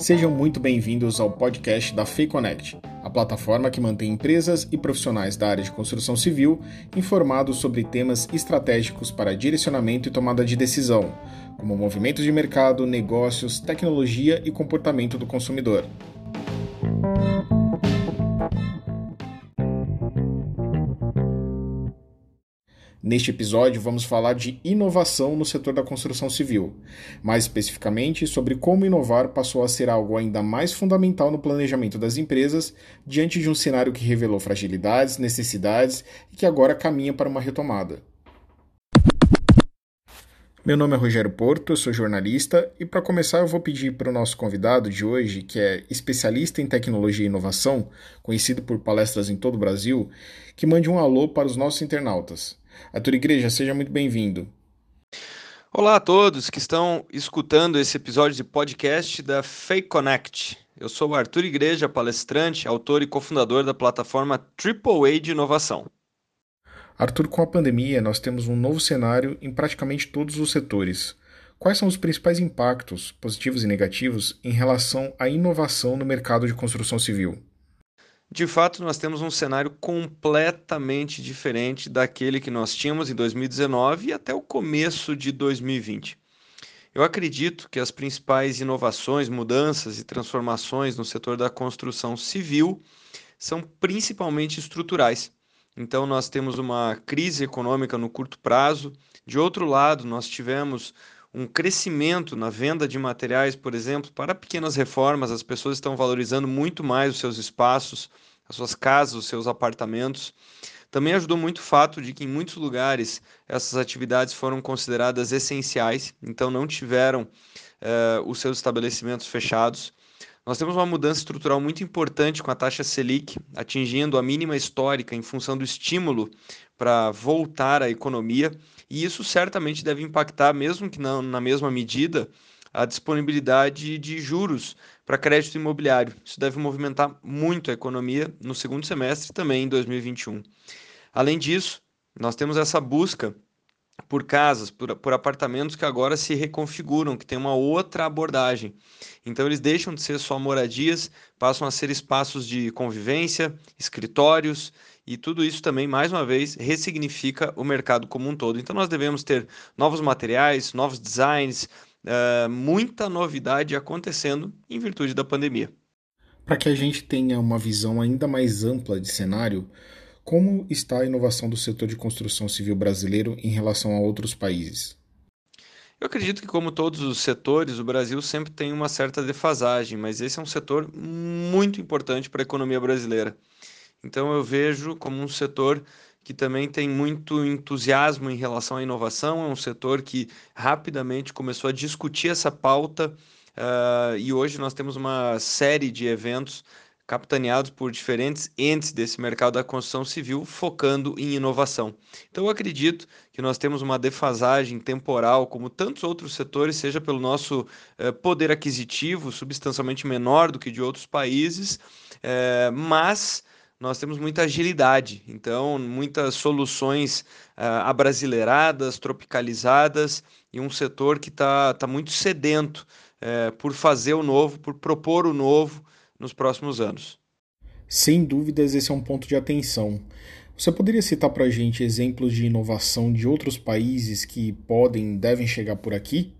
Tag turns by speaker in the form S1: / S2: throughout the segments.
S1: Sejam muito bem-vindos ao podcast da FeiConnect, a plataforma que mantém empresas e profissionais da área de construção civil informados sobre temas estratégicos para direcionamento e tomada de decisão, como movimentos de mercado, negócios, tecnologia e comportamento do consumidor. Neste episódio, vamos falar de inovação no setor da construção civil, mais especificamente sobre como inovar passou a ser algo ainda mais fundamental no planejamento das empresas diante de um cenário que revelou fragilidades, necessidades e que agora caminha para uma retomada. Meu nome é Rogério Porto, sou jornalista e para começar eu vou pedir para o nosso convidado de hoje, que é especialista em tecnologia e inovação, conhecido por palestras em todo o Brasil, que mande um alô para os nossos internautas. Arthur Igreja, seja muito bem-vindo.
S2: Olá a todos que estão escutando esse episódio de podcast da Fake Connect. Eu sou o Arthur Igreja, palestrante, autor e cofundador da plataforma AAA de inovação.
S1: Arthur, com a pandemia, nós temos um novo cenário em praticamente todos os setores. Quais são os principais impactos, positivos e negativos, em relação à inovação no mercado de construção civil?
S2: De fato, nós temos um cenário completamente diferente daquele que nós tínhamos em 2019 e até o começo de 2020. Eu acredito que as principais inovações, mudanças e transformações no setor da construção civil são principalmente estruturais. Então, nós temos uma crise econômica no curto prazo. De outro lado, nós tivemos um crescimento na venda de materiais, por exemplo, para pequenas reformas, as pessoas estão valorizando muito mais os seus espaços, as suas casas, os seus apartamentos. Também ajudou muito o fato de que em muitos lugares essas atividades foram consideradas essenciais, então não tiveram uh, os seus estabelecimentos fechados. Nós temos uma mudança estrutural muito importante com a taxa Selic atingindo a mínima histórica em função do estímulo para voltar à economia e isso certamente deve impactar, mesmo que não na mesma medida, a disponibilidade de juros para crédito imobiliário. Isso deve movimentar muito a economia no segundo semestre também em 2021. Além disso, nós temos essa busca por casas, por, por, apartamentos que agora se reconfiguram, que tem uma outra abordagem. Então eles deixam de ser só moradias, passam a ser espaços de convivência, escritórios, e tudo isso também, mais uma vez, ressignifica o mercado como um todo. Então nós devemos ter novos materiais, novos designs, uh, muita novidade acontecendo em virtude da pandemia.
S1: Para que a gente tenha uma visão ainda mais ampla de cenário, como está a inovação do setor de construção civil brasileiro em relação a outros países?
S2: Eu acredito que, como todos os setores, o Brasil sempre tem uma certa defasagem, mas esse é um setor muito importante para a economia brasileira. Então, eu vejo como um setor que também tem muito entusiasmo em relação à inovação, é um setor que rapidamente começou a discutir essa pauta uh, e hoje nós temos uma série de eventos capitaneados por diferentes entes desse mercado da construção civil, focando em inovação. Então, eu acredito que nós temos uma defasagem temporal, como tantos outros setores, seja pelo nosso eh, poder aquisitivo substancialmente menor do que de outros países, eh, mas nós temos muita agilidade, então muitas soluções uh, abrasileiradas, tropicalizadas e um setor que está tá muito sedento uh, por fazer o novo, por propor o novo nos próximos anos.
S1: Sem dúvidas, esse é um ponto de atenção. Você poderia citar para a gente exemplos de inovação de outros países que podem, devem chegar por aqui?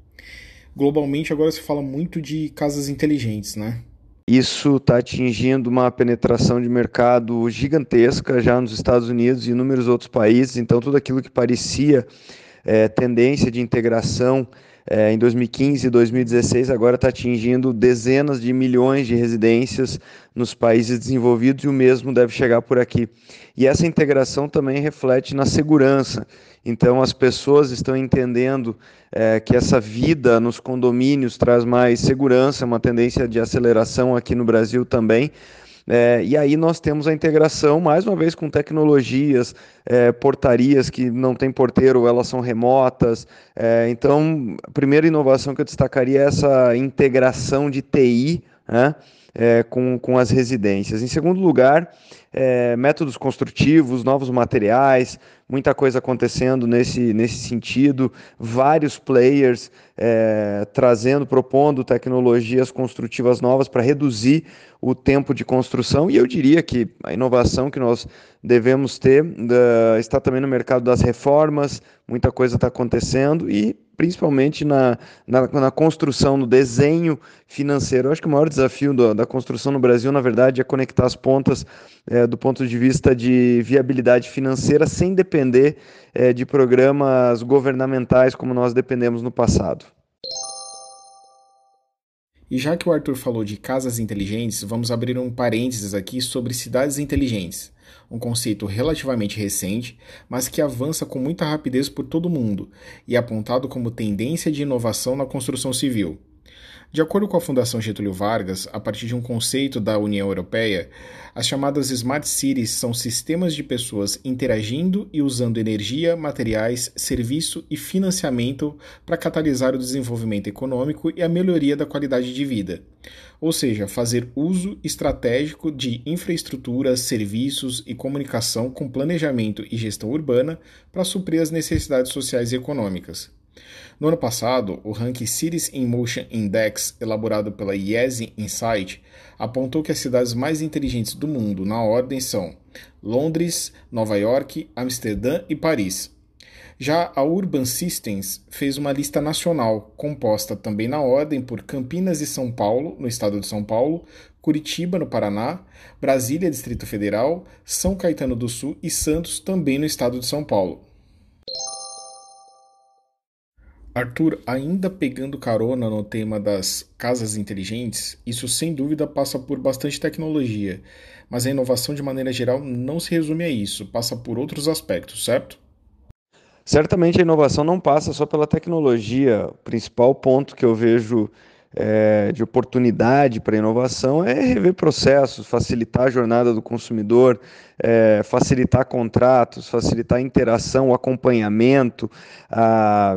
S1: Globalmente, agora se fala muito de casas inteligentes, né?
S2: Isso está atingindo uma penetração de mercado gigantesca já nos Estados Unidos e inúmeros outros países. Então, tudo aquilo que parecia é, tendência de integração é, em 2015 e 2016 agora está atingindo dezenas de milhões de residências nos países desenvolvidos e o mesmo deve chegar por aqui. E essa integração também reflete na segurança. Então as pessoas estão entendendo é, que essa vida nos condomínios traz mais segurança, uma tendência de aceleração aqui no Brasil também. É, e aí nós temos a integração, mais uma vez, com tecnologias, é, portarias que não tem porteiro, elas são remotas. É, então, a primeira inovação que eu destacaria é essa integração de TI né, é, com, com as residências. Em segundo lugar, é, métodos construtivos, novos materiais, muita coisa acontecendo nesse, nesse sentido, vários players é, trazendo, propondo tecnologias construtivas novas para reduzir o tempo de construção, e eu diria que a inovação que nós devemos ter uh, está também no mercado das reformas, muita coisa está acontecendo, e principalmente na, na, na, construção, no desenho financeiro. Eu acho que o maior desafio do, da construção no Brasil, na verdade, é conectar as pontas é, do ponto de vista de viabilidade financeira sem depender é, de programas governamentais como nós dependemos no passado.
S1: E já que o Arthur falou de casas inteligentes, vamos abrir um parênteses aqui sobre cidades inteligentes um conceito relativamente recente, mas que avança com muita rapidez por todo o mundo e é apontado como tendência de inovação na construção civil. De acordo com a Fundação Getúlio Vargas, a partir de um conceito da União Europeia, as chamadas Smart Cities são sistemas de pessoas interagindo e usando energia, materiais, serviço e financiamento para catalisar o desenvolvimento econômico e a melhoria da qualidade de vida. Ou seja, fazer uso estratégico de infraestrutura, serviços e comunicação com planejamento e gestão urbana para suprir as necessidades sociais e econômicas. No ano passado, o ranking Cities in Motion Index, elaborado pela Yesi Insight, apontou que as cidades mais inteligentes do mundo, na ordem, são Londres, Nova York, Amsterdã e Paris. Já a Urban Systems fez uma lista nacional, composta também na ordem por Campinas e São Paulo, no estado de São Paulo, Curitiba, no Paraná, Brasília, Distrito Federal, São Caetano do Sul e Santos, também no estado de São Paulo. Arthur, ainda pegando carona no tema das casas inteligentes, isso sem dúvida passa por bastante tecnologia, mas a inovação de maneira geral não se resume a isso, passa por outros aspectos, certo?
S2: Certamente a inovação não passa só pela tecnologia. O principal ponto que eu vejo é, de oportunidade para inovação é rever processos, facilitar a jornada do consumidor, é, facilitar contratos, facilitar a interação, o acompanhamento, a,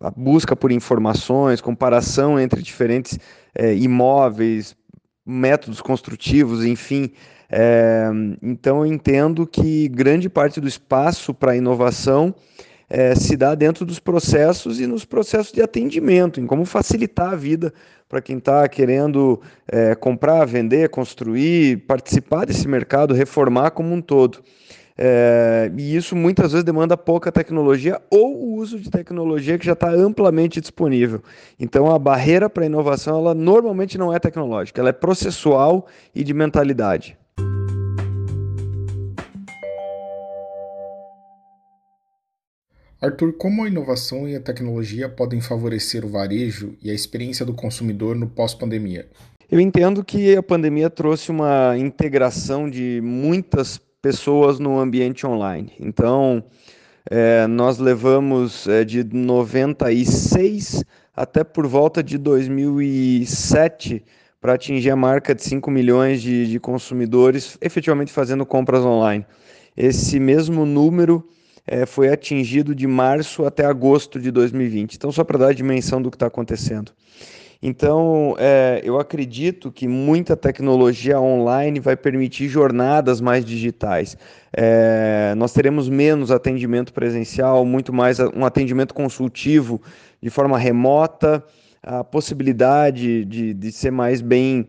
S2: a busca por informações, comparação entre diferentes é, imóveis, métodos construtivos, enfim. É, então eu entendo que grande parte do espaço para inovação é, se dá dentro dos processos e nos processos de atendimento, em como facilitar a vida para quem está querendo é, comprar, vender, construir, participar desse mercado, reformar como um todo. É, e isso muitas vezes demanda pouca tecnologia ou o uso de tecnologia que já está amplamente disponível. Então a barreira para a inovação ela normalmente não é tecnológica, ela é processual e de mentalidade.
S1: Arthur, como a inovação e a tecnologia podem favorecer o varejo e a experiência do consumidor no pós-pandemia?
S2: Eu entendo que a pandemia trouxe uma integração de muitas pessoas no ambiente online. Então, é, nós levamos é, de 96 até por volta de 2007 para atingir a marca de 5 milhões de, de consumidores efetivamente fazendo compras online. Esse mesmo número é, foi atingido de março até agosto de 2020. Então, só para dar a dimensão do que está acontecendo. Então, é, eu acredito que muita tecnologia online vai permitir jornadas mais digitais. É, nós teremos menos atendimento presencial, muito mais um atendimento consultivo de forma remota a possibilidade de, de ser mais bem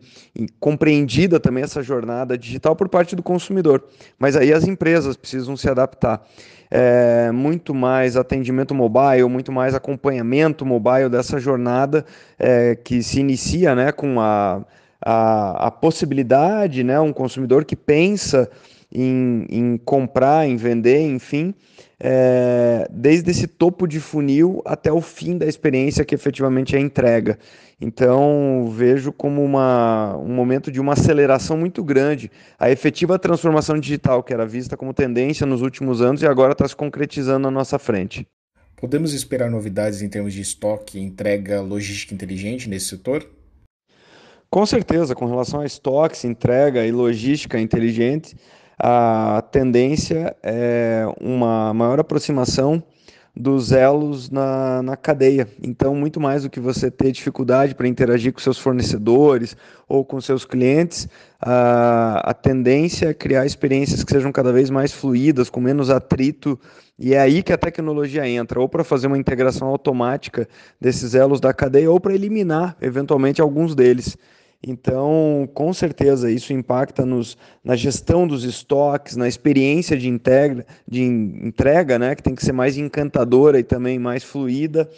S2: compreendida também essa jornada digital por parte do consumidor. Mas aí as empresas precisam se adaptar. É, muito mais atendimento mobile, muito mais acompanhamento mobile dessa jornada é, que se inicia né, com a, a, a possibilidade, né, um consumidor que pensa em, em comprar, em vender, enfim, é, desde esse topo de funil até o fim da experiência que efetivamente é entrega. Então, vejo como uma, um momento de uma aceleração muito grande. A efetiva transformação digital, que era vista como tendência nos últimos anos e agora está se concretizando na nossa frente.
S1: Podemos esperar novidades em termos de estoque, entrega, logística inteligente nesse setor?
S2: Com certeza, com relação a estoques, entrega e logística inteligente, a tendência é uma maior aproximação dos elos na, na cadeia. Então, muito mais do que você ter dificuldade para interagir com seus fornecedores ou com seus clientes, a, a tendência é criar experiências que sejam cada vez mais fluídas, com menos atrito, e é aí que a tecnologia entra, ou para fazer uma integração automática desses elos da cadeia, ou para eliminar, eventualmente, alguns deles. Então, com certeza, isso impacta nos, na gestão dos estoques, na experiência de, integra, de entrega, né, que tem que ser mais encantadora e também mais fluida,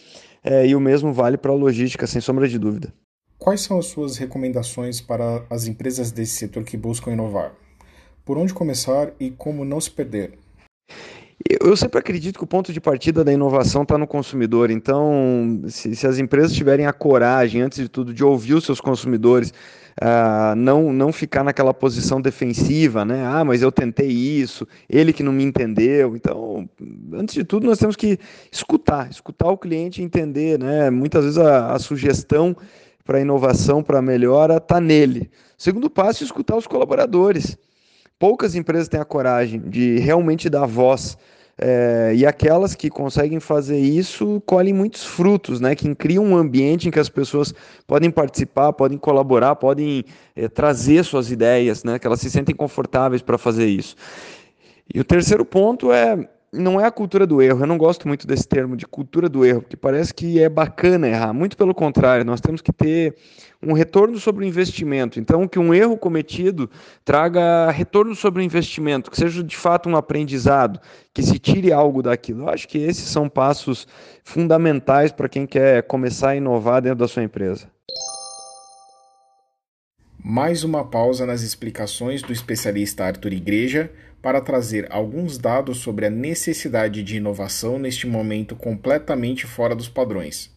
S2: é, e o mesmo vale para a logística, sem sombra de dúvida.
S1: Quais são as suas recomendações para as empresas desse setor que buscam inovar? Por onde começar e como não se perder?
S2: Eu sempre acredito que o ponto de partida da inovação está no consumidor. Então, se, se, as empresas tiverem a coragem, antes de tudo, de ouvir os seus consumidores, uh, não, não ficar naquela posição defensiva, né? Ah, mas eu tentei isso, ele que não me entendeu. Então, antes de tudo, nós temos que escutar, escutar o cliente e entender, né? Muitas vezes a, a sugestão para inovação, para melhora, está nele. Segundo passo, escutar os colaboradores. Poucas empresas têm a coragem de realmente dar voz. É, e aquelas que conseguem fazer isso colhem muitos frutos, né? Que criam um ambiente em que as pessoas podem participar, podem colaborar, podem é, trazer suas ideias, né? Que elas se sentem confortáveis para fazer isso. E o terceiro ponto é não é a cultura do erro. Eu não gosto muito desse termo de cultura do erro, porque parece que é bacana errar. Muito pelo contrário, nós temos que ter um retorno sobre o investimento. Então, que um erro cometido traga retorno sobre o investimento, que seja de fato um aprendizado, que se tire algo daquilo. Eu acho que esses são passos fundamentais para quem quer começar a inovar dentro da sua empresa.
S1: Mais uma pausa nas explicações do especialista Arthur Igreja para trazer alguns dados sobre a necessidade de inovação neste momento completamente fora dos padrões.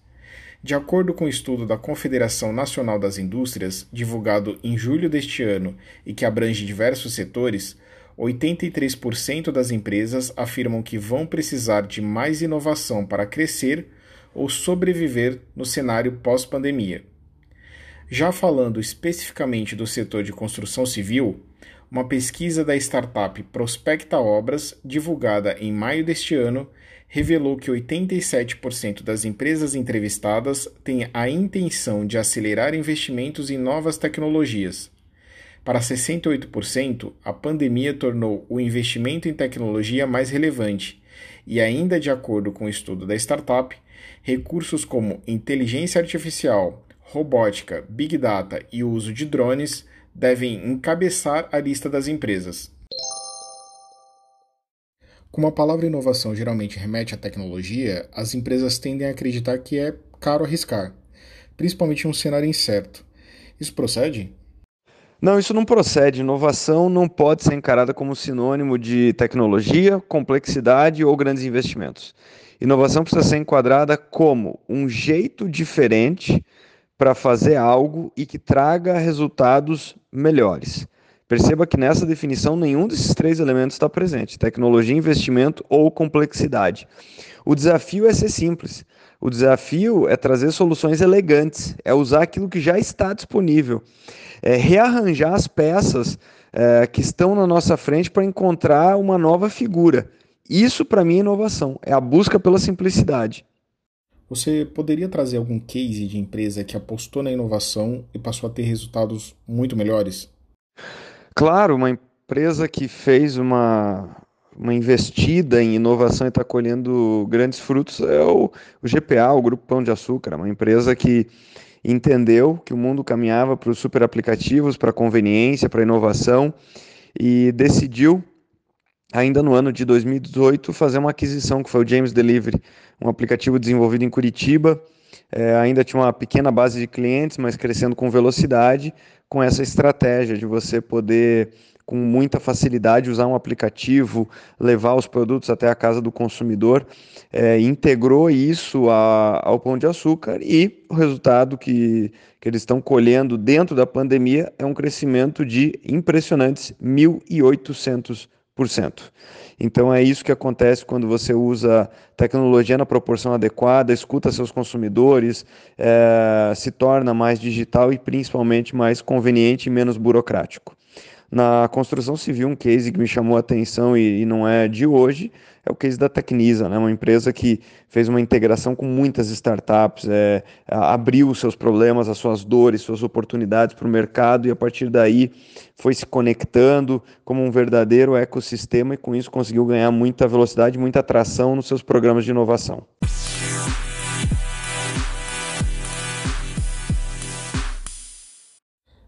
S1: De acordo com o um estudo da Confederação Nacional das Indústrias, divulgado em julho deste ano e que abrange diversos setores, 83% das empresas afirmam que vão precisar de mais inovação para crescer ou sobreviver no cenário pós-pandemia. Já falando especificamente do setor de construção civil, uma pesquisa da startup Prospecta Obras, divulgada em maio deste ano, revelou que 87% das empresas entrevistadas têm a intenção de acelerar investimentos em novas tecnologias. Para 68%, a pandemia tornou o investimento em tecnologia mais relevante, e ainda de acordo com o estudo da startup, recursos como inteligência artificial, robótica, big data e o uso de drones devem encabeçar a lista das empresas. Como a palavra inovação geralmente remete à tecnologia, as empresas tendem a acreditar que é caro arriscar, principalmente em um cenário incerto. Isso procede?
S2: Não, isso não procede. Inovação não pode ser encarada como sinônimo de tecnologia, complexidade ou grandes investimentos. Inovação precisa ser enquadrada como um jeito diferente para fazer algo e que traga resultados melhores. Perceba que nessa definição nenhum desses três elementos está presente: tecnologia, investimento ou complexidade. O desafio é ser simples. O desafio é trazer soluções elegantes, é usar aquilo que já está disponível, é rearranjar as peças é, que estão na nossa frente para encontrar uma nova figura. Isso, para mim, é inovação, é a busca pela simplicidade.
S1: Você poderia trazer algum case de empresa que apostou na inovação e passou a ter resultados muito melhores?
S2: Claro, uma empresa que fez uma, uma investida em inovação e está colhendo grandes frutos é o, o GPA, o Grupo Pão de Açúcar, uma empresa que entendeu que o mundo caminhava para os super aplicativos, para a conveniência, para a inovação e decidiu ainda no ano de 2018, fazer uma aquisição que foi o James Delivery, um aplicativo desenvolvido em Curitiba. É, ainda tinha uma pequena base de clientes, mas crescendo com velocidade, com essa estratégia de você poder, com muita facilidade, usar um aplicativo, levar os produtos até a casa do consumidor. É, integrou isso a, ao Pão de Açúcar e o resultado que, que eles estão colhendo dentro da pandemia é um crescimento de impressionantes 1.800%. Então é isso que acontece quando você usa tecnologia na proporção adequada, escuta seus consumidores, é, se torna mais digital e principalmente mais conveniente e menos burocrático. Na construção civil, um case que me chamou a atenção e, e não é de hoje, é o case da Tecnisa, né? uma empresa que fez uma integração com muitas startups, é, abriu seus problemas, as suas dores, suas oportunidades para o mercado e a partir daí foi se conectando como um verdadeiro ecossistema e com isso conseguiu ganhar muita velocidade, muita atração nos seus programas de inovação.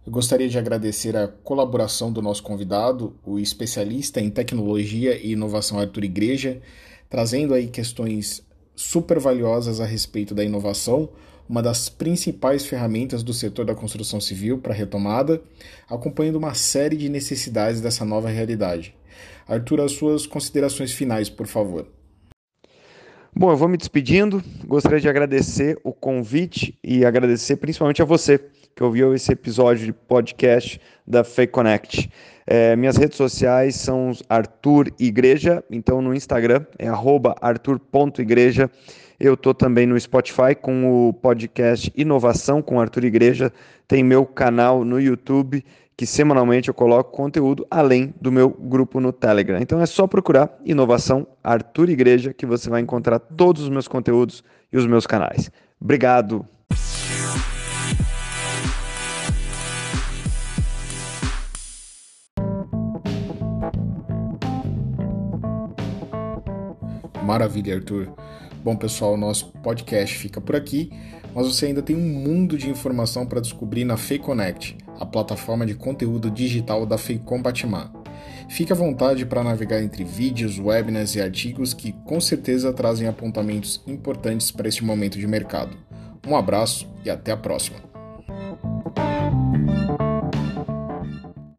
S1: Eu gostaria de agradecer a colaboração do nosso convidado, o especialista em tecnologia e inovação Arthur Igreja, trazendo aí questões super valiosas a respeito da inovação, uma das principais ferramentas do setor da construção civil para retomada, acompanhando uma série de necessidades dessa nova realidade. Arthur, as suas considerações finais, por favor.
S2: Bom, eu vou me despedindo. Gostaria de agradecer o convite e agradecer principalmente a você que ouviu esse episódio de podcast da Fake Connect. É, minhas redes sociais são Arthur Igreja, então no Instagram é arthur.igreja. Eu estou também no Spotify com o podcast Inovação com Arthur Igreja. Tem meu canal no YouTube que semanalmente eu coloco conteúdo além do meu grupo no Telegram. Então é só procurar Inovação Arthur Igreja que você vai encontrar todos os meus conteúdos e os meus canais. Obrigado.
S1: Maravilha, Arthur. Bom, pessoal, nosso podcast fica por aqui, mas você ainda tem um mundo de informação para descobrir na FeiConnect, a plataforma de conteúdo digital da Feicom Batman. Fique à vontade para navegar entre vídeos, webinars e artigos que com certeza trazem apontamentos importantes para este momento de mercado. Um abraço e até a próxima!